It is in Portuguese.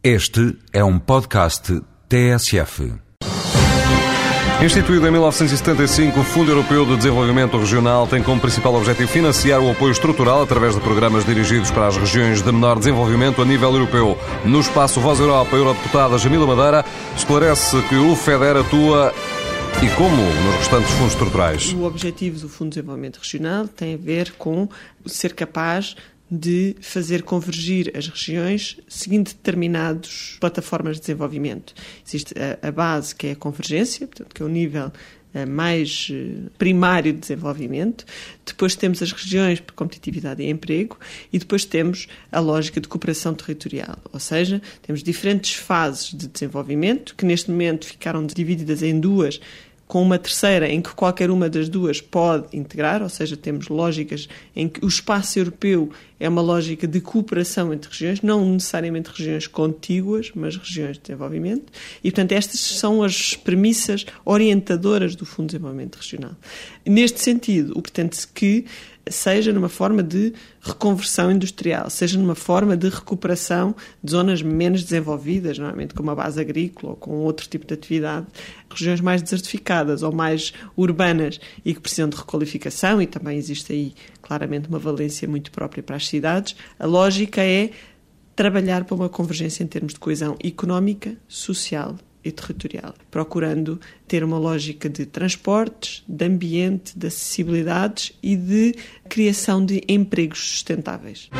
Este é um podcast TSF. Instituído em 1975, o Fundo Europeu de Desenvolvimento Regional tem como principal objetivo financiar o apoio estrutural através de programas dirigidos para as regiões de menor desenvolvimento a nível europeu. No espaço Voz Europa, a eurodeputada Jamila Madeira esclarece que o FEDER atua e como nos restantes fundos estruturais. O objetivo do Fundo de Desenvolvimento Regional tem a ver com ser capaz de fazer convergir as regiões seguindo determinadas plataformas de desenvolvimento. Existe a, a, base, que é a convergência, portanto, que é o nível uh, mais uh, primário de desenvolvimento. Depois temos as regiões por competitividade e emprego e depois temos a lógica de cooperação territorial, ou seja, temos diferentes fases de desenvolvimento que neste momento ficaram divididas em duas com uma terceira em que qualquer uma das duas pode integrar, ou seja, temos lógicas em que o espaço europeu é uma lógica de cooperação entre regiões, não necessariamente regiões contíguas, mas regiões de desenvolvimento. E, portanto, estas são as premissas orientadoras do Fundo de Desenvolvimento Regional. Neste sentido, o pretende-se que seja numa forma de reconversão industrial, seja numa forma de recuperação de zonas menos desenvolvidas, normalmente com uma base agrícola ou com outro tipo de atividade, regiões mais desertificadas ou mais urbanas e que precisam de requalificação, e também existe aí claramente uma valência muito própria para as cidades. A lógica é trabalhar para uma convergência em termos de coesão económica, social e territorial, procurando ter uma lógica de transportes, de ambiente, de acessibilidades e de criação de empregos sustentáveis.